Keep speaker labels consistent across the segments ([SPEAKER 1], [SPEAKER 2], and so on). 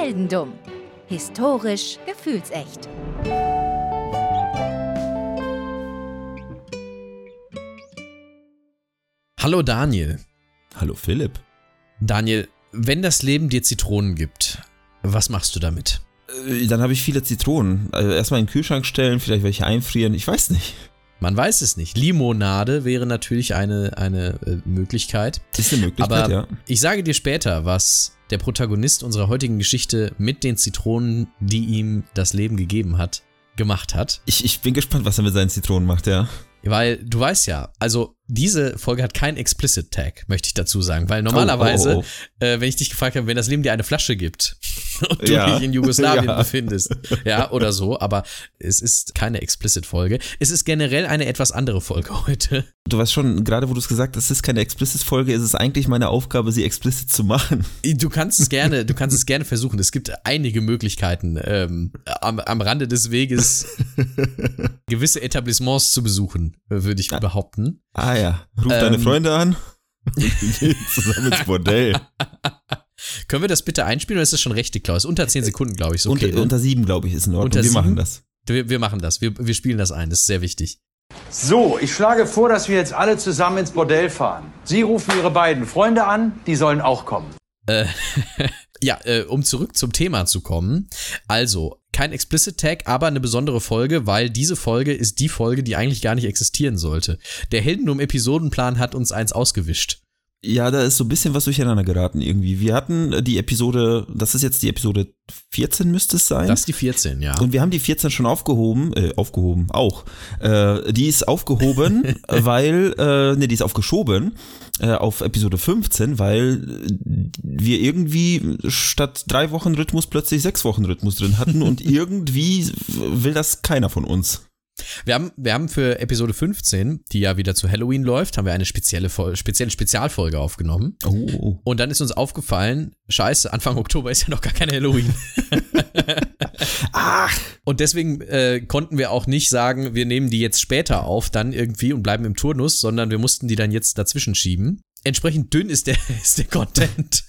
[SPEAKER 1] Heldendumm. Historisch gefühlsecht.
[SPEAKER 2] Hallo Daniel.
[SPEAKER 3] Hallo Philipp.
[SPEAKER 2] Daniel, wenn das Leben dir Zitronen gibt, was machst du damit?
[SPEAKER 3] Äh, Dann habe ich viele Zitronen. Also erstmal in den Kühlschrank stellen, vielleicht welche einfrieren, ich weiß nicht.
[SPEAKER 2] Man weiß es nicht. Limonade wäre natürlich eine, eine äh, Möglichkeit.
[SPEAKER 3] Ist eine Möglichkeit,
[SPEAKER 2] Aber
[SPEAKER 3] ja.
[SPEAKER 2] ich sage dir später, was der Protagonist unserer heutigen Geschichte mit den Zitronen, die ihm das Leben gegeben hat, gemacht hat.
[SPEAKER 3] Ich, ich bin gespannt, was er mit seinen Zitronen macht, ja.
[SPEAKER 2] Weil du weißt ja, also diese Folge hat keinen Explicit Tag, möchte ich dazu sagen. Weil normalerweise,
[SPEAKER 3] Oh, oh,
[SPEAKER 2] Äh, wenn ich dich gefragt habe, wenn das Leben dir eine Flasche gibt und du
[SPEAKER 3] Ja.
[SPEAKER 2] dich in Jugoslawien
[SPEAKER 3] Ja.
[SPEAKER 2] befindest, ja, oder so, aber es ist keine Explicit-Folge. Es ist generell eine etwas andere Folge heute.
[SPEAKER 3] Du weißt schon, gerade wo du es gesagt hast, es ist keine Explicit-Folge, es ist eigentlich meine Aufgabe, sie explicit zu machen.
[SPEAKER 2] Du kannst es gerne, du kannst es gerne versuchen. Es gibt einige Möglichkeiten, ähm, am, am Rande des Weges gewisse Etablissements zu besuchen, würde ich behaupten.
[SPEAKER 3] Ah ja, ruf
[SPEAKER 2] Ähm.
[SPEAKER 3] deine Freunde an und wir gehen zusammen ins Bordell.
[SPEAKER 2] Können wir das bitte einspielen oder ist das schon rechte Klaus? Unter 10 Sekunden, glaube ich. Okay,
[SPEAKER 3] unter,
[SPEAKER 2] ne?
[SPEAKER 3] unter sieben, glaube ich, ist in Ordnung.
[SPEAKER 2] Unter
[SPEAKER 3] wir machen das.
[SPEAKER 2] wir, wir machen das. Wir, wir spielen das ein. Das ist sehr wichtig.
[SPEAKER 4] So, ich schlage vor, dass wir jetzt alle zusammen ins Bordell fahren. Sie rufen Ihre beiden Freunde an, die sollen auch kommen.
[SPEAKER 2] Ja, äh, um zurück zum Thema zu kommen. Also, kein Explicit Tag, aber eine besondere Folge, weil diese Folge ist die Folge, die eigentlich gar nicht existieren sollte. Der Heldendum-Episodenplan hat uns eins ausgewischt.
[SPEAKER 3] Ja, da ist so ein bisschen was durcheinander geraten irgendwie. Wir hatten äh, die Episode, das ist jetzt die Episode 14 müsste es sein.
[SPEAKER 2] Das ist die 14, ja.
[SPEAKER 3] Und wir haben die 14 schon aufgehoben, äh, aufgehoben, auch. Äh, die ist aufgehoben, weil, äh, ne, die ist aufgeschoben äh, auf Episode 15, weil wir irgendwie statt drei Wochen Rhythmus plötzlich sechs Wochen Rhythmus drin hatten und irgendwie will das keiner von uns.
[SPEAKER 2] Wir haben, wir haben für Episode 15, die ja wieder zu Halloween läuft, haben wir eine spezielle, Fol- spezielle Spezialfolge aufgenommen.
[SPEAKER 3] Oh,
[SPEAKER 2] Und dann ist uns aufgefallen, scheiße, Anfang Oktober ist ja noch gar kein Halloween.
[SPEAKER 3] Ach,
[SPEAKER 2] Und deswegen äh, konnten wir auch nicht sagen, wir nehmen die jetzt später auf, dann irgendwie und bleiben im Turnus, sondern wir mussten die dann jetzt dazwischen schieben. Entsprechend dünn ist der, ist der Content.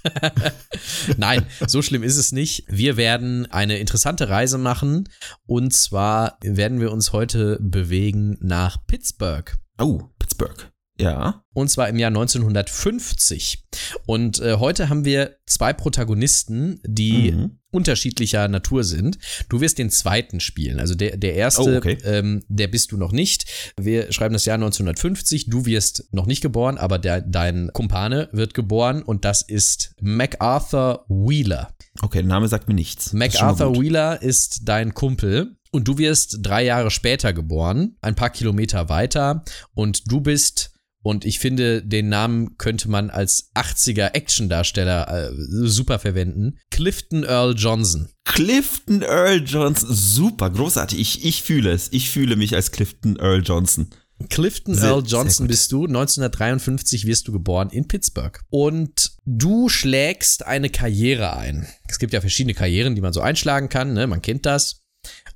[SPEAKER 2] Nein, so schlimm ist es nicht. Wir werden eine interessante Reise machen und zwar werden wir uns heute bewegen nach Pittsburgh.
[SPEAKER 3] oh, Pittsburgh. Ja.
[SPEAKER 2] Und zwar im Jahr 1950. Und äh, heute haben wir zwei Protagonisten, die
[SPEAKER 3] Mhm.
[SPEAKER 2] unterschiedlicher Natur sind. Du wirst den zweiten spielen. Also der, der erste,
[SPEAKER 3] Oh, okay.
[SPEAKER 2] ähm, der bist du noch nicht. Wir schreiben das Jahr 1950. Du wirst noch nicht geboren, aber der, dein Kumpane wird geboren und das ist MacArthur Wheeler.
[SPEAKER 3] Okay, der Name sagt mir nichts.
[SPEAKER 2] MacArthur. Wheeler ist dein Kumpel und du wirst drei Jahre später geboren, ein paar Kilometer weiter und du bist und ich finde, den Namen könnte man als 80er Actiondarsteller äh, super verwenden. Clifton Earl Johnson.
[SPEAKER 3] Clifton Earl Johnson. Super, großartig. Ich, ich fühle es. Ich fühle mich als Clifton Earl Johnson.
[SPEAKER 2] Clifton
[SPEAKER 3] Sehr-
[SPEAKER 2] Earl Johnson bist du. 1953 wirst du geboren in Pittsburgh. Und du schlägst eine Karriere ein. Es gibt ja verschiedene Karrieren, die man so einschlagen kann. Ne? Man kennt das.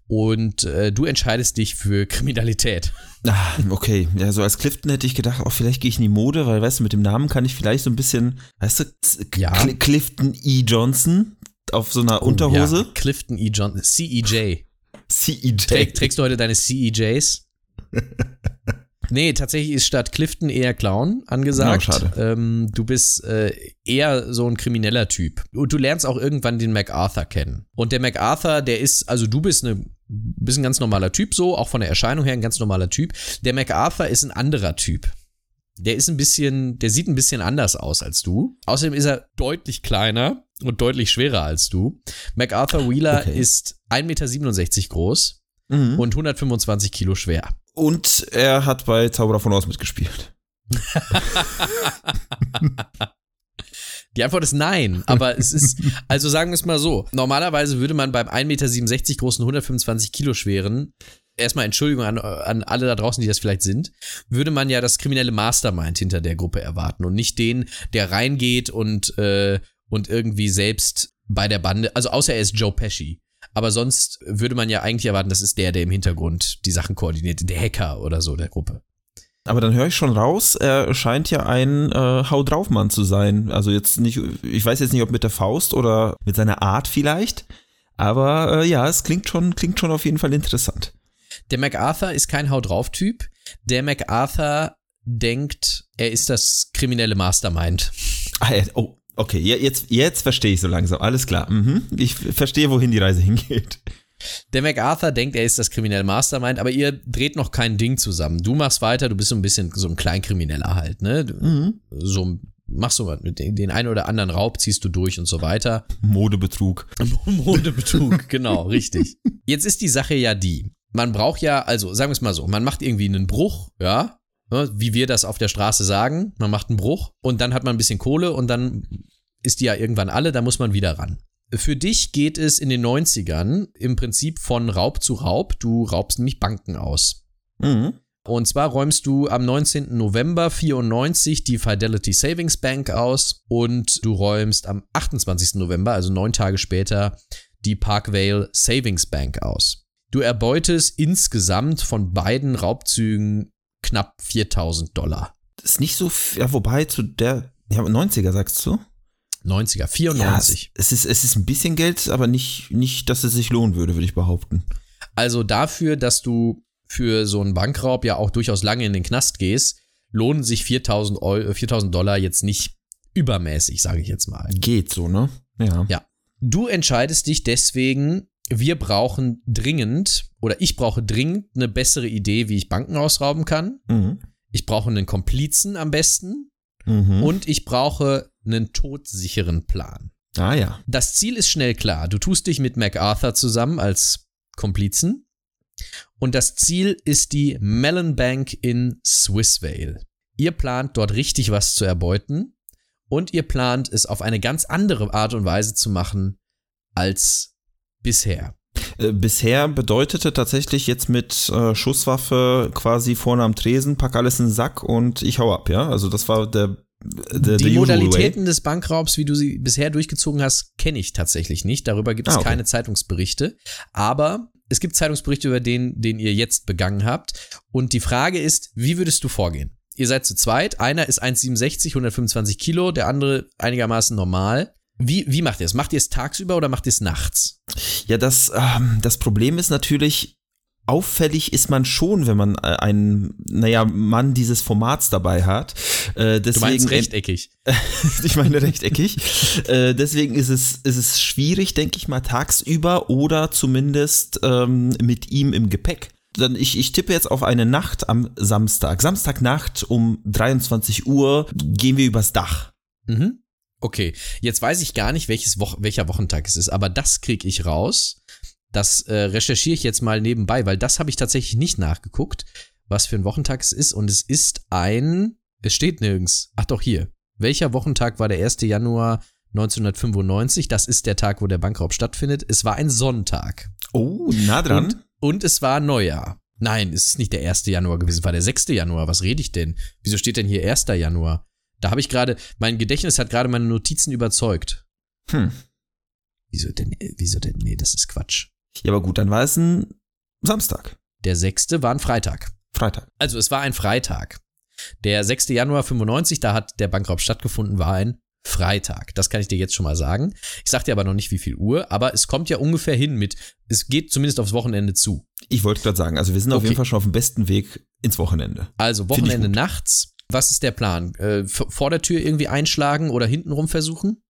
[SPEAKER 2] Und äh, du entscheidest dich für Kriminalität.
[SPEAKER 3] Ah, okay. Ja, so als Clifton hätte ich gedacht, auch vielleicht gehe ich in die Mode, weil, weißt du, mit dem Namen kann ich vielleicht so ein bisschen, weißt du,
[SPEAKER 2] Ja.
[SPEAKER 3] Cl Clifton E. Johnson auf so einer Unterhose.
[SPEAKER 2] Ja, Clifton E. Johnson. CEJ.
[SPEAKER 3] CEJ.
[SPEAKER 2] Träg, trägst du heute deine CEJs? Nee, tatsächlich ist statt Clifton eher Clown angesagt.
[SPEAKER 3] Ja, schade.
[SPEAKER 2] Ähm, du bist äh, eher so ein krimineller Typ. Und du lernst auch irgendwann den MacArthur kennen. Und der MacArthur, der ist, also du bist eine bist ein ganz normaler Typ so, auch von der Erscheinung her ein ganz normaler Typ. Der MacArthur ist ein anderer Typ. Der ist ein bisschen, der sieht ein bisschen anders aus als du. Außerdem ist er deutlich kleiner und deutlich schwerer als du. MacArthur Wheeler
[SPEAKER 3] Okay.
[SPEAKER 2] ist 1,67 Meter groß
[SPEAKER 3] Mhm.
[SPEAKER 2] und 125 Kilo schwer.
[SPEAKER 3] Und er hat bei Zauberer von Oz mitgespielt.
[SPEAKER 2] Die Antwort ist nein, aber es ist, also sagen wir es mal so, normalerweise würde man beim 1,67 Meter großen, 125 Kilo schweren, erstmal Entschuldigung an, an alle da draußen, die das vielleicht sind, würde man ja das kriminelle Mastermind hinter der Gruppe erwarten und nicht den, der reingeht und, äh, und irgendwie selbst bei der Bande, also außer er ist Joe Pesci. Aber sonst würde man ja eigentlich erwarten, das ist der, der im Hintergrund die Sachen koordiniert, der Hacker oder so der Gruppe.
[SPEAKER 3] Aber dann höre ich schon raus, er scheint ja ein äh, Hau drauf Mann zu sein. Also jetzt nicht, ich weiß jetzt nicht, ob mit der Faust oder mit seiner Art vielleicht. Aber äh, ja, es klingt schon, klingt schon auf jeden Fall interessant.
[SPEAKER 2] Der MacArthur ist kein Hau drauf Typ. Der MacArthur denkt, er ist das kriminelle Mastermind.
[SPEAKER 3] Ah, oh, okay, jetzt, jetzt verstehe ich so langsam. Alles klar. Mhm. Ich verstehe, wohin die Reise hingeht.
[SPEAKER 2] Der MacArthur denkt, er ist das kriminelle Mastermind, aber ihr dreht noch kein Ding zusammen. Du machst weiter, du bist so ein bisschen so ein Kleinkrimineller halt, ne? Mhm. So machst du den, den einen oder anderen Raub ziehst du durch und so weiter.
[SPEAKER 3] Modebetrug.
[SPEAKER 2] Modebetrug, genau, richtig. Jetzt ist die Sache ja die. Man braucht ja, also sagen wir es mal so, man macht irgendwie einen Bruch, ja, ne, wie wir das auf der Straße sagen. Man macht einen Bruch und dann hat man ein bisschen Kohle und dann ist die ja irgendwann alle, da muss man wieder ran. Für dich geht es in den 90ern im Prinzip von Raub zu Raub. Du raubst nämlich Banken aus. Mhm. Und zwar räumst du am 19. November 94 die Fidelity Savings Bank aus und du räumst am 28. November, also neun Tage später, die Parkvale Savings Bank aus. Du erbeutest insgesamt von beiden Raubzügen knapp 4000 Dollar.
[SPEAKER 3] Das ist nicht so, ja, wobei zu der, ja, 90er sagst du?
[SPEAKER 2] 90er, 94.
[SPEAKER 3] Ja, es, ist, es ist ein bisschen Geld, aber nicht, nicht, dass es sich lohnen würde, würde ich behaupten.
[SPEAKER 2] Also dafür, dass du für so einen Bankraub ja auch durchaus lange in den Knast gehst, lohnen sich 4000, Euro, 4000 Dollar jetzt nicht übermäßig, sage ich jetzt mal.
[SPEAKER 3] Geht so, ne? Ja.
[SPEAKER 2] Ja. Du entscheidest dich deswegen, wir brauchen dringend oder ich brauche dringend eine bessere Idee, wie ich Banken ausrauben kann. Mhm. Ich brauche einen Komplizen am besten. Mhm. Und ich brauche einen todsicheren Plan.
[SPEAKER 3] Ah ja.
[SPEAKER 2] Das Ziel ist schnell klar. Du tust dich mit MacArthur zusammen als Komplizen. Und das Ziel ist die Mellon Bank in Swissvale. Ihr plant dort richtig was zu erbeuten. Und ihr plant es auf eine ganz andere Art und Weise zu machen als bisher.
[SPEAKER 3] Äh, bisher bedeutete tatsächlich jetzt mit äh, Schusswaffe quasi vorne am Tresen, pack alles in den Sack und ich hau ab, ja? Also das war der
[SPEAKER 2] The, die Modalitäten des Bankraubs, wie du sie bisher durchgezogen hast, kenne ich tatsächlich nicht. Darüber gibt es ah, okay. keine Zeitungsberichte. Aber es gibt Zeitungsberichte über den, den ihr jetzt begangen habt. Und die Frage ist, wie würdest du vorgehen? Ihr seid zu zweit. Einer ist 1,67, 125 Kilo, der andere einigermaßen normal. Wie, wie macht ihr es? Macht ihr es tagsüber oder macht ihr es nachts?
[SPEAKER 3] Ja, das, ähm, das Problem ist natürlich, auffällig ist man schon, wenn man äh, einen, naja, Mann dieses Formats dabei hat.
[SPEAKER 2] Äh, deswegen, du meinst rechteckig.
[SPEAKER 3] ich meine rechteckig. äh, deswegen ist es, ist es schwierig, denke ich mal, tagsüber oder zumindest ähm, mit ihm im Gepäck. Dann ich, ich tippe jetzt auf eine Nacht am Samstag. Samstagnacht um 23 Uhr gehen wir übers Dach.
[SPEAKER 2] Mhm. Okay, jetzt weiß ich gar nicht, welches Wo welcher Wochentag es ist, aber das kriege ich raus. Das äh, recherchiere ich jetzt mal nebenbei, weil das habe ich tatsächlich nicht nachgeguckt, was für ein Wochentag es ist. Und es ist ein, es steht nirgends. Ach doch, hier. Welcher Wochentag war der 1. Januar 1995? Das ist der Tag, wo der Bankraub stattfindet. Es war ein Sonntag.
[SPEAKER 3] Oh, nah dran.
[SPEAKER 2] Und, und es war Neujahr. Nein, es ist nicht der 1. Januar gewesen, es war der 6. Januar. Was rede ich denn? Wieso steht denn hier 1. Januar? Da habe ich gerade, mein Gedächtnis hat gerade meine Notizen überzeugt. Hm. Wieso denn, wieso denn? Nee, das ist Quatsch.
[SPEAKER 3] Ja, aber gut, dann war es ein Samstag.
[SPEAKER 2] Der 6. war ein Freitag.
[SPEAKER 3] Freitag.
[SPEAKER 2] Also es war ein Freitag. Der 6. Januar 95, da hat der Bankraub stattgefunden, war ein Freitag. Das kann ich dir jetzt schon mal sagen. Ich sag dir aber noch nicht, wie viel Uhr, aber es kommt ja ungefähr hin mit, es geht zumindest aufs Wochenende zu.
[SPEAKER 3] Ich wollte gerade sagen, also wir sind okay. auf jeden Fall schon auf dem besten Weg ins Wochenende.
[SPEAKER 2] Also Wochenende nachts. Was ist der Plan? Äh, vor der Tür irgendwie einschlagen oder hintenrum versuchen?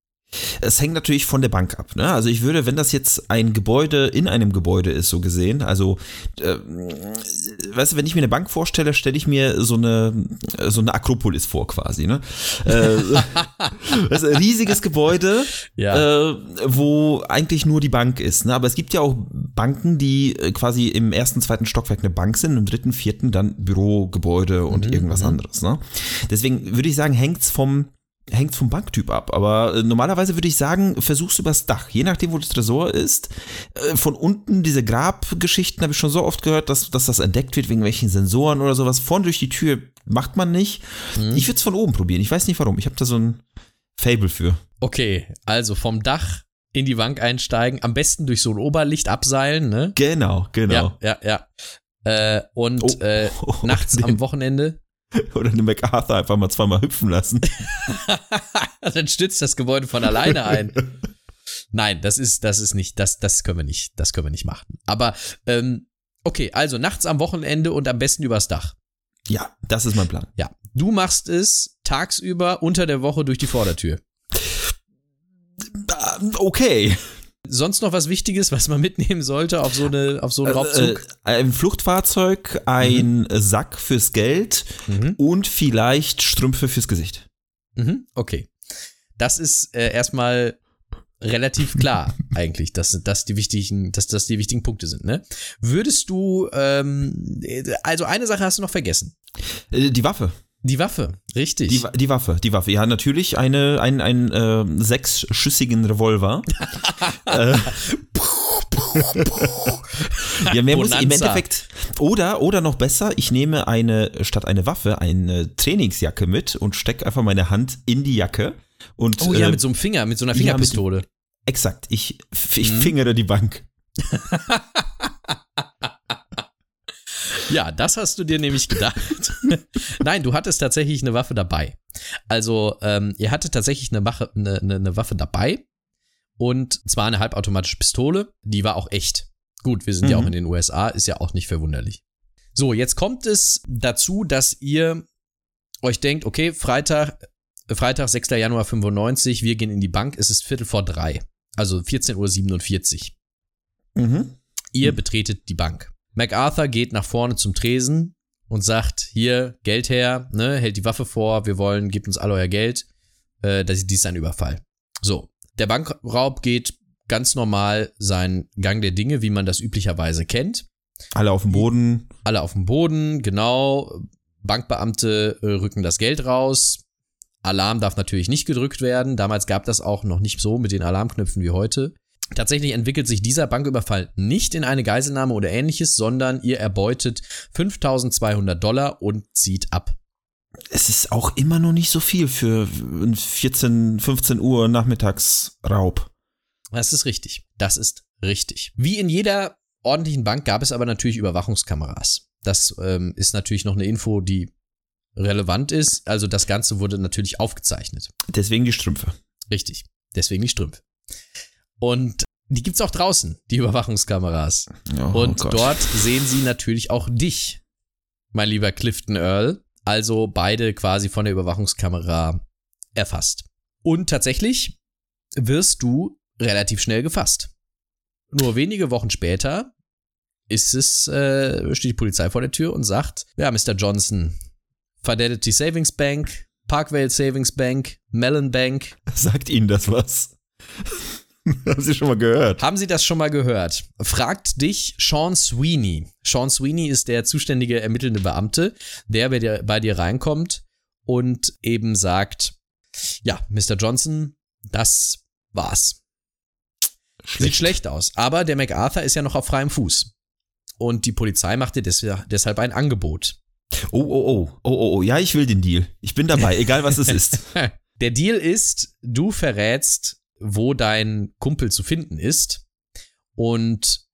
[SPEAKER 3] Es hängt natürlich von der Bank ab. Ne? Also ich würde, wenn das jetzt ein Gebäude in einem Gebäude ist, so gesehen, also äh, weißt du, wenn ich mir eine Bank vorstelle, stelle ich mir so eine so eine Akropolis vor quasi. Ne? äh, ein riesiges Gebäude, ja. äh, wo eigentlich nur die Bank ist. Ne? Aber es gibt ja auch Banken, die äh, quasi im ersten, zweiten Stockwerk eine Bank sind, im dritten, vierten dann Bürogebäude und mhm, irgendwas mhm. anderes. Ne? Deswegen würde ich sagen, hängt's vom hängt vom Banktyp ab. Aber äh, normalerweise würde ich sagen, versuch's übers Dach. Je nachdem, wo das Tresor ist. Äh, von unten diese Grabgeschichten habe ich schon so oft gehört, dass, dass das entdeckt wird wegen welchen Sensoren oder sowas. Vorn durch die Tür macht man nicht. Mhm. Ich würde es von oben probieren. Ich weiß nicht warum. Ich habe da so ein Fable für.
[SPEAKER 2] Okay, also vom Dach in die Bank einsteigen, am besten durch so ein Oberlicht abseilen, ne?
[SPEAKER 3] Genau, genau.
[SPEAKER 2] Ja, ja, ja. Äh, und oh, äh, nachts am Wochenende
[SPEAKER 3] Oder eine MacArthur einfach mal zweimal hüpfen lassen.
[SPEAKER 2] Dann stützt das Gebäude von alleine ein. Nein, das ist, das ist nicht, das, das können wir nicht, das können wir nicht machen. Aber ähm, okay, also nachts am Wochenende und am besten übers Dach.
[SPEAKER 3] Ja, das ist mein Plan.
[SPEAKER 2] Ja, du machst es tagsüber unter der Woche durch die Vordertür.
[SPEAKER 3] Ähm, Okay.
[SPEAKER 2] Sonst noch was Wichtiges, was man mitnehmen sollte auf so eine, auf so einen
[SPEAKER 3] Äh,
[SPEAKER 2] Raubzug?
[SPEAKER 3] ein Fluchtfahrzeug, ein Sack fürs Geld
[SPEAKER 2] Mhm.
[SPEAKER 3] und vielleicht Strümpfe fürs Gesicht.
[SPEAKER 2] Mhm, okay. Das ist äh, erstmal relativ klar eigentlich, dass das die wichtigen, dass das die wichtigen Punkte sind. Ne? Würdest du, ähm, also eine Sache hast du noch vergessen.
[SPEAKER 3] Äh, Die Waffe.
[SPEAKER 2] Die Waffe, richtig.
[SPEAKER 3] Die, die Waffe, die Waffe. Ja, natürlich eine, ein, ein äh, sechsschüssigen Revolver. äh, ja, mehr muss im. Endeffekt. Oder, oder noch besser, ich nehme eine, statt eine Waffe, eine Trainingsjacke mit und stecke einfach meine Hand in die Jacke. Und,
[SPEAKER 2] oh ja,
[SPEAKER 3] äh,
[SPEAKER 2] mit so einem Finger, mit so einer
[SPEAKER 3] ja, mit-
[SPEAKER 2] Fingerpistole.
[SPEAKER 3] Exakt, ich, ich
[SPEAKER 2] Mhm.
[SPEAKER 3] fingere die Bank.
[SPEAKER 2] Ja, das hast du dir nämlich gedacht. Nein, du hattest tatsächlich eine Waffe dabei. Also, ähm, ihr hattet tatsächlich eine, Wache, eine, eine, eine Waffe dabei. Und zwar eine halbautomatische Pistole. Die war auch echt. Gut, wir sind ja
[SPEAKER 3] Mhm.
[SPEAKER 2] auch in den USA, ist ja auch nicht verwunderlich. So, jetzt kommt es dazu, dass ihr euch denkt, okay, Freitag, äh, Freitag, 6. Januar 95, wir gehen in die Bank, es ist Viertel vor drei. Also 14.47 Uhr.
[SPEAKER 3] Mhm.
[SPEAKER 2] Ihr betretet die Bank. MacArthur geht nach vorne zum Tresen und sagt, hier, Geld her, ne, hält die Waffe vor, wir wollen, gebt uns all euer Geld. Äh, das, dies ist ein Überfall. So, der Bankraub geht ganz normal seinen Gang der Dinge, wie man das üblicherweise kennt.
[SPEAKER 3] Alle auf dem Boden.
[SPEAKER 2] Alle auf dem Boden, genau. Bankbeamte äh, rücken das Geld raus. Alarm darf natürlich nicht gedrückt werden. Damals gab das auch noch nicht so mit den Alarmknöpfen wie heute. Tatsächlich entwickelt sich dieser Banküberfall nicht in eine Geiselnahme oder ähnliches, sondern ihr erbeutet 5200 Dollar und zieht ab.
[SPEAKER 3] Es ist auch immer noch nicht so viel für ein 14, 15 Uhr Nachmittagsraub.
[SPEAKER 2] Das ist richtig. Das ist richtig. Wie in jeder ordentlichen Bank gab es aber natürlich Überwachungskameras. Das ähm, ist natürlich noch eine Info, die relevant ist. Also das Ganze wurde natürlich aufgezeichnet.
[SPEAKER 3] Deswegen die Strümpfe.
[SPEAKER 2] Richtig. Deswegen die Strümpfe. Und die gibt's auch draußen, die Überwachungskameras.
[SPEAKER 3] Oh
[SPEAKER 2] Und
[SPEAKER 3] Gott.
[SPEAKER 2] dort sehen sie natürlich auch dich, mein lieber Clifton Earl. Also beide quasi von der Überwachungskamera erfasst. Und tatsächlich wirst du relativ schnell gefasst. Nur wenige Wochen später ist es, äh, steht die Polizei vor der Tür und sagt, ja, Mr. Johnson, Fidelity Savings Bank, Parkvale Savings Bank, Mellon Bank,
[SPEAKER 3] Sagt Ihnen das was? Haben Sie schon mal gehört?
[SPEAKER 2] Haben Sie das schon mal gehört? Fragt dich Sean Sweeney. Sean Sweeney ist der zuständige ermittelnde Beamte, der bei dir, bei dir reinkommt und eben sagt, ja, Mr. Johnson, das war's. Sieht schlecht aus. Aber der MacArthur ist ja noch auf freiem Fuß. Und die Polizei macht dir des deshalb ein Angebot.
[SPEAKER 3] Oh, oh, oh, oh, oh, oh, ja, ich will den Deal. Ich bin dabei, egal was es ist.
[SPEAKER 2] Der Deal ist, du verrätst, wo dein Kumpel zu finden ist. Und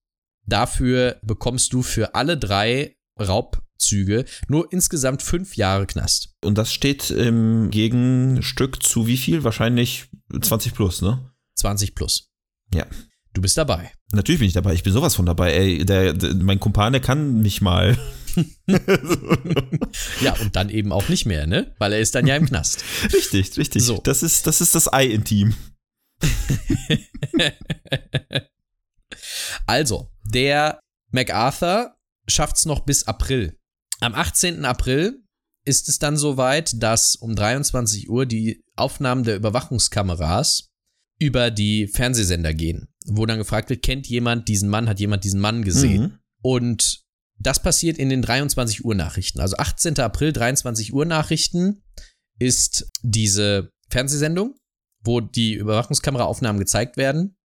[SPEAKER 2] dafür bekommst du für alle drei Raubzüge nur insgesamt fünf Jahre Knast.
[SPEAKER 3] Und das steht im Gegenstück zu wie viel? Wahrscheinlich 20 plus, ne?
[SPEAKER 2] 20 plus.
[SPEAKER 3] Ja.
[SPEAKER 2] Du bist dabei.
[SPEAKER 3] Natürlich bin ich dabei. Ich bin sowas von dabei. Ey, der, der, mein Kumpane kann mich mal.
[SPEAKER 2] Ja, und dann eben auch nicht mehr, ne? Weil er ist dann ja im Knast.
[SPEAKER 3] Richtig, richtig.
[SPEAKER 2] So.
[SPEAKER 3] Das ist das, ist das Ei in Team.
[SPEAKER 2] Also, der MacArthur schafft's noch bis April. Am 18. April ist es dann soweit, dass um 23 Uhr die Aufnahmen der Überwachungskameras über die Fernsehsender gehen, wo dann gefragt wird, kennt jemand diesen Mann, hat jemand diesen Mann gesehen?
[SPEAKER 3] Mhm.
[SPEAKER 2] Und das passiert in den 23 Uhr Nachrichten. Also 18. April, 23 Uhr Nachrichten ist diese Fernsehsendung, wo die Überwachungskameraaufnahmen gezeigt werden.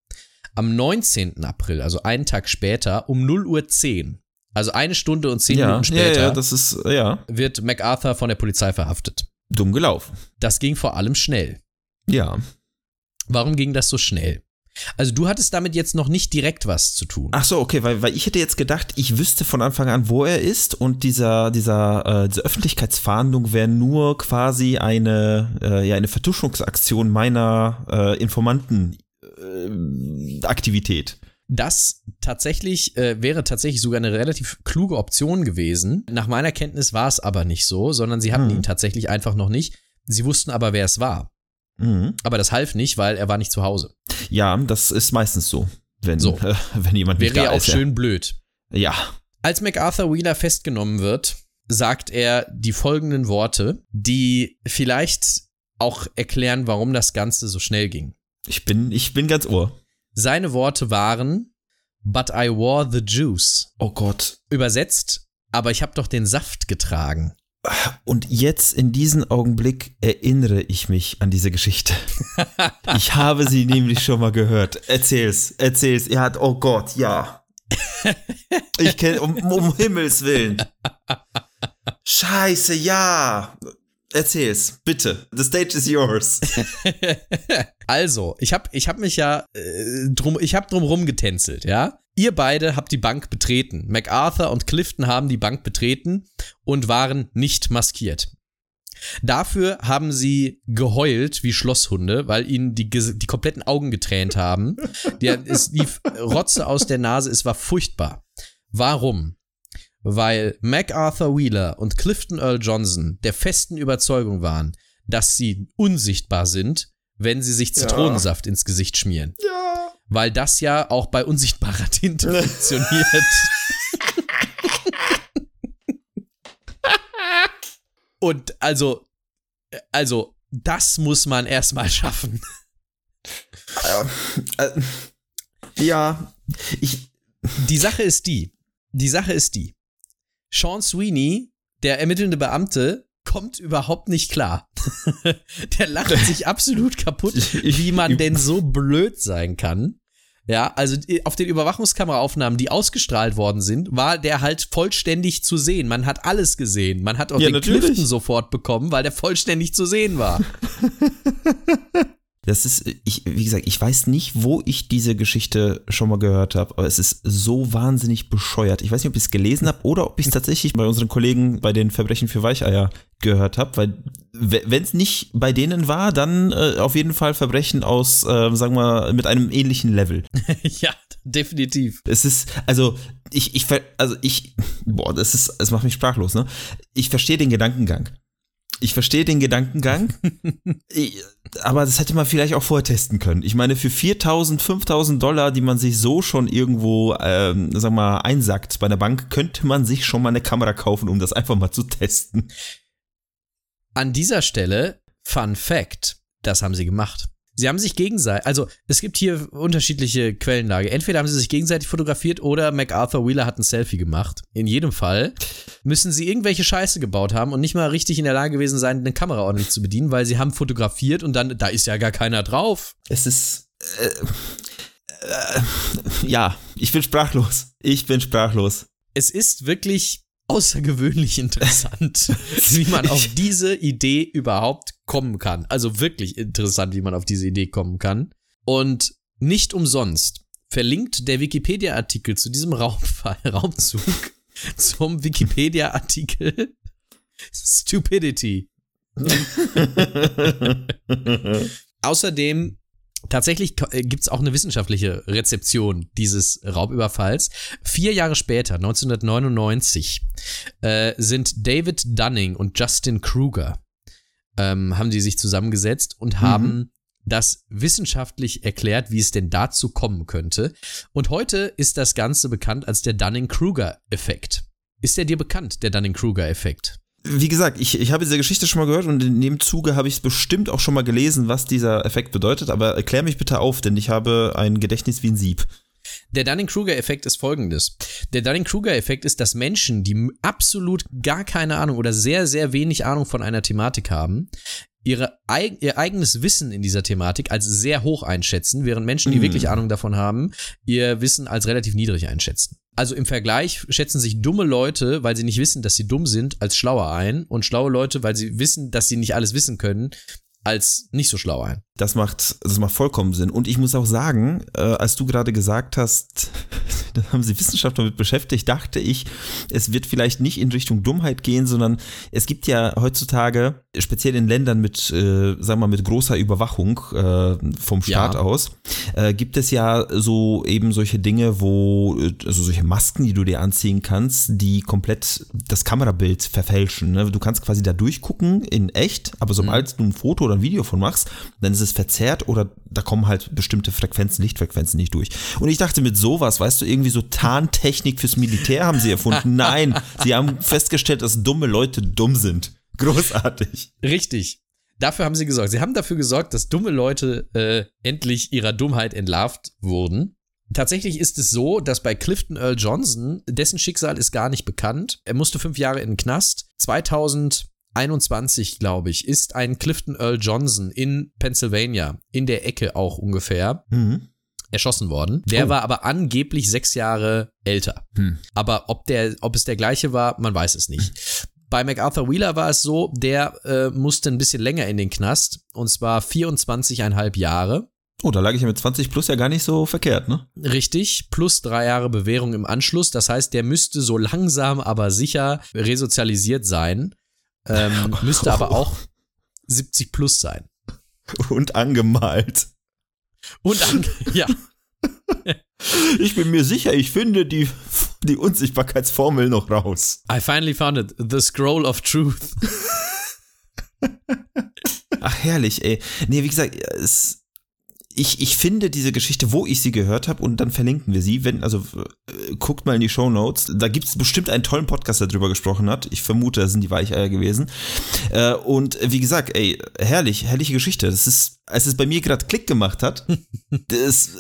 [SPEAKER 2] Am 19. April, also einen Tag später, um 0 Uhr 10, also eine Stunde und zehn
[SPEAKER 3] Ja,
[SPEAKER 2] Minuten
[SPEAKER 3] ja,
[SPEAKER 2] später,
[SPEAKER 3] ja, das ist, ja,
[SPEAKER 2] wird MacArthur von der Polizei verhaftet.
[SPEAKER 3] dumm gelaufen.
[SPEAKER 2] Das ging vor allem schnell.
[SPEAKER 3] Ja.
[SPEAKER 2] Warum ging das so schnell? Also du hattest damit jetzt noch nicht direkt was zu tun.
[SPEAKER 3] Ach so, okay, weil, weil ich hätte jetzt gedacht, ich wüsste von Anfang an, wo er ist und dieser, dieser, äh, diese Öffentlichkeitsfahndung wäre nur quasi eine, äh, ja, eine Vertuschungsaktion meiner äh, Informantenaktivität.
[SPEAKER 2] Das tatsächlich äh, wäre tatsächlich sogar eine relativ kluge Option gewesen. Nach meiner Kenntnis war es aber nicht so, sondern sie hatten
[SPEAKER 3] Mhm.
[SPEAKER 2] ihn tatsächlich einfach noch nicht. Sie wussten aber, wer es war.
[SPEAKER 3] Mhm.
[SPEAKER 2] Aber das half nicht, weil er war nicht zu Hause.
[SPEAKER 3] Ja, das ist meistens so, wenn,
[SPEAKER 2] So.
[SPEAKER 3] äh, wenn jemand nicht
[SPEAKER 2] Wäre ja
[SPEAKER 3] da
[SPEAKER 2] auch
[SPEAKER 3] ist.
[SPEAKER 2] schön blöd.
[SPEAKER 3] Ja.
[SPEAKER 2] Als MacArthur Wheeler festgenommen wird, sagt er die folgenden Worte, die vielleicht auch erklären, warum das Ganze so schnell ging.
[SPEAKER 3] Ich bin, ich bin ganz ohr.
[SPEAKER 2] Seine Worte waren, But I wore the juice.
[SPEAKER 3] Oh Gott.
[SPEAKER 2] Übersetzt, aber ich habe doch den Saft getragen.
[SPEAKER 3] Und jetzt in diesem Augenblick erinnere ich mich an diese Geschichte. Ich habe sie nämlich schon mal gehört. Erzähl's, erzähl's. Er hat, oh Gott, ja. Ich kenne, um, um Himmels Willen. Scheiße, ja. Erzähl's, bitte. The stage is yours.
[SPEAKER 2] also, ich habe ich hab mich ja äh, drum, ich habe drum rumgetänzelt, ja. Ihr beide habt die Bank betreten. MacArthur und Clifton haben die Bank betreten und waren nicht maskiert. Dafür haben sie geheult wie Schlosshunde, weil ihnen die, die kompletten Augen getränt haben. Der, es lief Rotze aus der Nase, es war furchtbar. Warum? Weil MacArthur Wheeler und Clifton Earl Johnson der festen Überzeugung waren, dass sie unsichtbar sind, wenn sie sich Zitronensaft ins Gesicht schmieren.
[SPEAKER 3] Ja.
[SPEAKER 2] Weil das ja auch bei unsichtbarer Tinte funktioniert. Und also, also, das muss man erstmal schaffen.
[SPEAKER 3] Ja, ich,
[SPEAKER 2] Die Sache ist die, die Sache ist die. Sean Sweeney, der ermittelnde Beamte, kommt überhaupt nicht klar. der lacht sich absolut kaputt, wie man denn so blöd sein kann. Ja, also auf den Überwachungskameraaufnahmen, die ausgestrahlt worden sind, war der halt vollständig zu sehen. Man hat alles gesehen. Man hat auch
[SPEAKER 3] Ja,
[SPEAKER 2] den
[SPEAKER 3] natürlich.
[SPEAKER 2] Clifton sofort bekommen, weil der vollständig zu sehen war.
[SPEAKER 3] Das ist, ich, wie gesagt, ich weiß nicht, wo ich diese Geschichte schon mal gehört habe, aber es ist so wahnsinnig bescheuert. Ich weiß nicht, ob ich es gelesen habe oder ob ich es tatsächlich bei unseren Kollegen bei den Verbrechen für Weicheier gehört habe, weil wenn es nicht bei denen war, dann äh, auf jeden Fall Verbrechen aus, äh, sagen wir, mit einem ähnlichen Level.
[SPEAKER 2] ja, definitiv.
[SPEAKER 3] Es ist, also ich, ich, also ich, boah, das ist, es macht mich sprachlos, ne? Ich verstehe den Gedankengang. Ich verstehe den Gedankengang, ich, aber das hätte man vielleicht auch vorher testen können. Ich meine, für 4000, 5000 Dollar, die man sich so schon irgendwo, ähm, sag mal, einsackt bei der Bank, könnte man sich schon mal eine Kamera kaufen, um das einfach mal zu testen.
[SPEAKER 2] An dieser Stelle, Fun Fact, das haben sie gemacht. Sie haben sich gegenseitig, also es gibt hier unterschiedliche Quellenlage. Entweder haben sie sich gegenseitig fotografiert oder MacArthur Wheeler hat ein Selfie gemacht. In jedem Fall müssen sie irgendwelche Scheiße gebaut haben und nicht mal richtig in der Lage gewesen sein, eine Kamera ordentlich zu bedienen, weil sie haben fotografiert und dann, da ist ja gar keiner drauf.
[SPEAKER 3] Es ist, äh, äh, ja, ich bin sprachlos. Ich bin sprachlos.
[SPEAKER 2] Es ist wirklich außergewöhnlich interessant, wie man auf diese Idee überhaupt kommen kann. Also wirklich interessant, wie man auf diese Idee kommen kann. Und nicht umsonst verlinkt der Wikipedia-Artikel zu diesem Raumfall, Raumzug zum Wikipedia-Artikel Stupidity. Außerdem Tatsächlich gibt es auch eine wissenschaftliche Rezeption dieses Raubüberfalls. Vier Jahre später, 1999, äh, sind David Dunning und Justin Kruger, ähm, haben die sich zusammengesetzt und haben das wissenschaftlich erklärt, wie es denn dazu kommen könnte. Und heute ist das Ganze bekannt als der Dunning-Kruger-Effekt. Ist der dir bekannt, der Dunning-Kruger-Effekt?
[SPEAKER 3] Wie gesagt, ich, ich habe diese Geschichte schon mal gehört und in dem Zuge habe ich bestimmt auch schon mal gelesen, was dieser Effekt bedeutet, aber erklär mich bitte auf, denn ich habe ein Gedächtnis wie ein Sieb.
[SPEAKER 2] Der Dunning-Kruger-Effekt ist folgendes. Der Dunning-Kruger-Effekt ist, dass Menschen, die absolut gar keine Ahnung oder sehr, sehr wenig Ahnung von einer Thematik haben, ihre, ihr eigenes Wissen in dieser Thematik als sehr hoch einschätzen, während Menschen, die
[SPEAKER 3] Mm.
[SPEAKER 2] wirklich Ahnung davon haben, ihr Wissen als relativ niedrig einschätzen. Also im Vergleich schätzen sich dumme Leute, weil sie nicht wissen, dass sie dumm sind, als schlauer ein und schlaue Leute, weil sie wissen, dass sie nicht alles wissen können, als nicht so schlau ein.
[SPEAKER 3] Das macht, das macht vollkommen Sinn. Und ich muss auch sagen, äh, als du gerade gesagt hast, da haben sich Wissenschaftler mit beschäftigt, dachte ich, es wird vielleicht nicht in Richtung Dummheit gehen, sondern es gibt ja heutzutage, speziell in Ländern mit, äh, sagen wir mal, mit großer Überwachung äh, vom Staat
[SPEAKER 2] Ja.
[SPEAKER 3] aus, äh, gibt es ja so eben solche Dinge, wo, äh, also solche Masken, die du dir anziehen kannst, die komplett das Kamerabild verfälschen. Ne? Du kannst quasi da durchgucken in echt, aber sobald du ein Foto oder ein Video von machst, dann ist es verzerrt oder da kommen halt bestimmte Frequenzen, Lichtfrequenzen nicht durch. Und ich dachte mit sowas, weißt du, irgendwie so Tarntechnik fürs Militär haben sie erfunden. Nein, sie haben festgestellt, dass dumme Leute dumm sind. Großartig.
[SPEAKER 2] Richtig. Dafür haben sie gesorgt. Sie haben dafür gesorgt, dass dumme Leute äh, endlich ihrer Dummheit entlarvt wurden. Tatsächlich ist es so, dass bei Clifton Earl Johnson, dessen Schicksal ist gar nicht bekannt. Er musste fünf Jahre in den Knast. 2021, glaube ich, ist ein Clifton Earl Johnson in Pennsylvania, in der Ecke auch ungefähr,
[SPEAKER 3] Mhm.
[SPEAKER 2] Erschossen worden. Der
[SPEAKER 3] Oh.
[SPEAKER 2] war aber angeblich sechs Jahre älter.
[SPEAKER 3] Hm.
[SPEAKER 2] Aber ob, der, ob es der gleiche war, man weiß es nicht. Bei MacArthur Wheeler war es so, der äh, musste ein bisschen länger in den Knast, und zwar 24,5 Jahre.
[SPEAKER 3] Oh, da lag ich ja mit 20 plus ja gar nicht so verkehrt, ne?
[SPEAKER 2] Richtig, plus drei Jahre Bewährung im Anschluss. Das heißt, der müsste so langsam, aber sicher resozialisiert sein. Ähm, müsste aber auch 70 plus sein.
[SPEAKER 3] Und angemalt.
[SPEAKER 2] Und an, ja,
[SPEAKER 3] Ich bin mir sicher, ich finde die, die Unsichtbarkeitsformel noch raus.
[SPEAKER 2] I finally found it. The Scroll of Truth.
[SPEAKER 3] Ach, herrlich, ey. Nee, wie gesagt, es, ich, ich finde diese Geschichte, wo ich sie gehört habe, und dann verlinken wir sie, wenn, also äh, guckt mal in die Show Notes. Da gibt es bestimmt einen tollen Podcast, der drüber gesprochen hat. Ich vermute, das sind die Weicheier gewesen. Äh, und wie gesagt, ey, herrlich, herrliche Geschichte. Das ist, als es bei mir gerade Klick gemacht hat, das,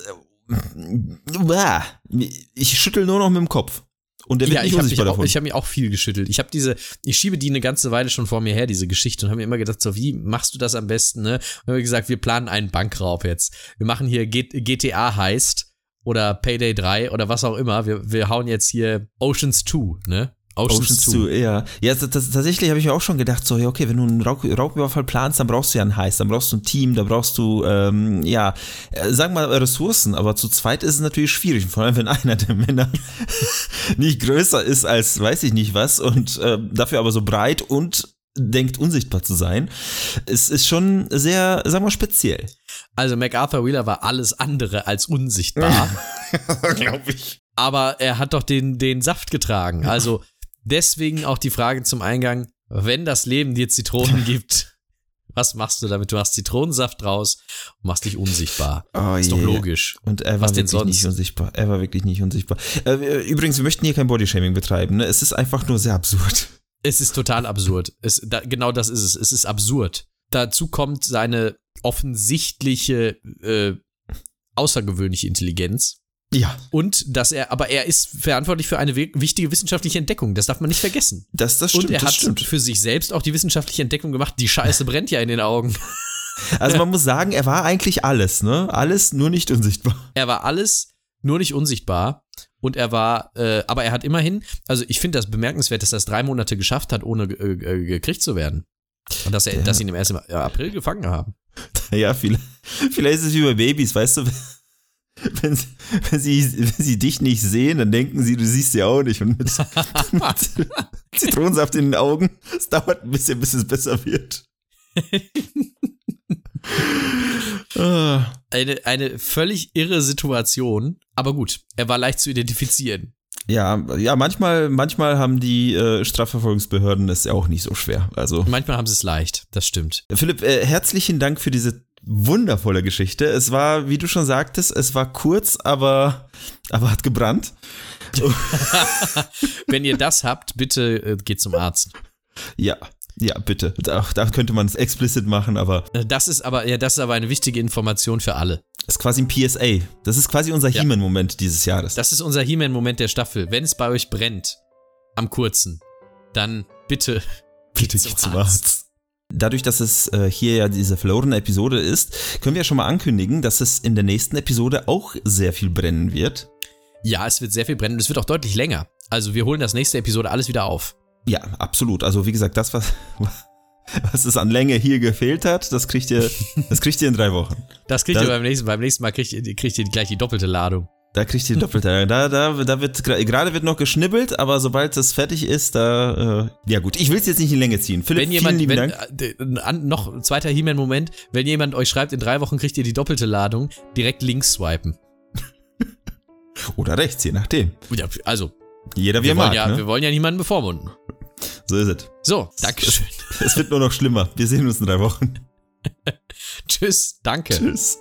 [SPEAKER 3] äh, ich schüttel nur noch mit dem Kopf. Und der wird
[SPEAKER 2] Ja,
[SPEAKER 3] nicht
[SPEAKER 2] ich habe mich,
[SPEAKER 3] unsichtbar
[SPEAKER 2] auch-
[SPEAKER 3] davon.
[SPEAKER 2] ich hab mich auch viel geschüttelt. Ich habe diese, ich schiebe die eine ganze Weile schon vor mir her, diese Geschichte, und habe mir immer gedacht, so, wie machst du das am besten, ne? Und habe gesagt, wir planen einen Bankraub jetzt. Wir machen hier G GTA heißt oder Payday 3 oder was auch immer. Wir, wir hauen jetzt hier Oceans 2, ne?
[SPEAKER 3] Oceans 2, ja. Ja, das, das, tatsächlich habe ich mir auch schon gedacht, so, ja, okay, wenn du einen Raub, Raubüberfall planst, dann brauchst du ja einen Heist, dann brauchst du ein Team, da brauchst du, ähm, ja, äh, sagen wir mal Ressourcen, aber zu zweit ist es natürlich schwierig, vor allem wenn einer der Männer nicht größer ist als weiß ich nicht was und äh, dafür aber so breit und denkt unsichtbar zu sein. Es ist schon sehr, sagen wir mal, speziell.
[SPEAKER 2] Also MacArthur Wheeler war alles andere als unsichtbar.
[SPEAKER 3] Glaube ich.
[SPEAKER 2] aber er hat doch den, den Saft getragen. Also deswegen auch die Frage zum Eingang, wenn das Leben dir Zitronen gibt, was machst du damit? Du machst Zitronensaft raus und machst dich unsichtbar.
[SPEAKER 3] Oh
[SPEAKER 2] Ist doch
[SPEAKER 3] je.
[SPEAKER 2] logisch.
[SPEAKER 3] Und er war
[SPEAKER 2] Was
[SPEAKER 3] wirklich
[SPEAKER 2] sonst?
[SPEAKER 3] nicht unsichtbar. Er war wirklich nicht unsichtbar. Äh, übrigens, wir möchten hier kein Bodyshaming betreiben. Ne? Es ist einfach nur sehr absurd.
[SPEAKER 2] Es ist total absurd. Es, da, genau das ist es. Es ist absurd. Dazu kommt seine offensichtliche, äh, außergewöhnliche Intelligenz.
[SPEAKER 3] Ja,
[SPEAKER 2] Und dass er, aber er ist verantwortlich für eine wi- wichtige wissenschaftliche Entdeckung. Das darf man nicht vergessen.
[SPEAKER 3] das, das stimmt.
[SPEAKER 2] Und er hat
[SPEAKER 3] stimmt.
[SPEAKER 2] für sich selbst auch die wissenschaftliche Entdeckung gemacht. Die Scheiße brennt ja in den Augen.
[SPEAKER 3] Also man muss sagen, er war eigentlich alles, ne? Alles nur nicht unsichtbar.
[SPEAKER 2] Er war alles, nur nicht unsichtbar. Und er war, äh, aber er hat immerhin, also ich finde das bemerkenswert, dass er es drei Monate geschafft hat, ohne äh, äh, gekriegt zu werden. Und dass, er,
[SPEAKER 3] Ja.
[SPEAKER 2] dass sie ihn im 1. April gefangen haben.
[SPEAKER 3] Ja, vielleicht, vielleicht ist es wie bei Babys, weißt du? Wenn, sie- wenn, sie, wenn sie dich nicht sehen, dann denken sie, du siehst sie auch nicht. Und mit, mit Zitronensaft in den Augen, es dauert ein bisschen, bis es besser wird.
[SPEAKER 2] Eine, eine völlig irre Situation. Aber gut, er war leicht zu identifizieren.
[SPEAKER 3] Ja, ja, manchmal, manchmal haben die äh, Strafverfolgungsbehörden es ja auch nicht so schwer. Also,
[SPEAKER 2] Manchmal haben sie es leicht, das stimmt.
[SPEAKER 3] Philipp, äh, herzlichen Dank für diese wundervolle Geschichte. Es war, wie du schon sagtest, es war kurz, aber, aber hat gebrannt.
[SPEAKER 2] Wenn ihr das habt, bitte äh, geht zum Arzt.
[SPEAKER 3] Ja, ja, bitte. Da, da könnte man es explicit machen, aber
[SPEAKER 2] Äh, Das ist aber, ja, das ist aber eine wichtige Information für alle.
[SPEAKER 3] es ist quasi ein PSA. Das ist quasi unser
[SPEAKER 2] Ja.
[SPEAKER 3] He-Man-Moment dieses Jahres.
[SPEAKER 2] Das ist unser He-Man-Moment der Staffel. Wenn es bei euch brennt, am kurzen, dann bitte,
[SPEAKER 3] bitte geht zum
[SPEAKER 2] Arzt.
[SPEAKER 3] Arzt. Dadurch, dass es äh, hier ja diese verlorene Episode ist, können wir ja schon mal ankündigen, dass es in der nächsten Episode auch sehr viel brennen wird.
[SPEAKER 2] Ja, es wird sehr viel brennen und es wird auch deutlich länger. Also wir holen das nächste Episode alles wieder auf.
[SPEAKER 3] Ja, absolut. Also wie gesagt, das, was, was es an Länge hier gefehlt hat, das kriegt ihr, das kriegt ihr in drei Wochen.
[SPEAKER 2] Das kriegt
[SPEAKER 3] Da-
[SPEAKER 2] ihr beim nächsten, beim nächsten Mal, kriegt kriegt ihr gleich die doppelte Ladung.
[SPEAKER 3] Da kriegt ihr doppelte. Da, da, da wird gerade wird noch geschnibbelt, aber sobald das fertig ist, da äh, ja gut. Ich will es jetzt nicht in Länge ziehen. Philipp,
[SPEAKER 2] Wenn jemand,
[SPEAKER 3] vielen lieben
[SPEAKER 2] wenn,
[SPEAKER 3] Dank.
[SPEAKER 2] äh, an, noch ein zweiter He-Man-Moment, wenn jemand euch schreibt, in drei Wochen kriegt ihr die doppelte Ladung, direkt links swipen.
[SPEAKER 3] Oder rechts, je nachdem.
[SPEAKER 2] Ja, also,
[SPEAKER 3] Jeder wie er mag.
[SPEAKER 2] ja,
[SPEAKER 3] ne?
[SPEAKER 2] wir wollen ja niemanden bevormunden.
[SPEAKER 3] So ist es.
[SPEAKER 2] So, Dankeschön.
[SPEAKER 3] Es wird nur noch schlimmer. Wir sehen uns in drei Wochen.
[SPEAKER 2] Tschüss, danke.
[SPEAKER 3] Tschüss.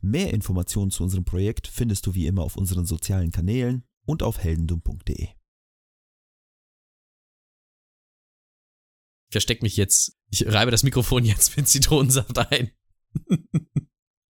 [SPEAKER 3] Mehr Informationen zu unserem Projekt findest du wie immer auf unseren sozialen Kanälen und auf heldendum.de.
[SPEAKER 2] Ich versteck mich jetzt. Ich reibe das Mikrofon jetzt mit Zitronensaft ein.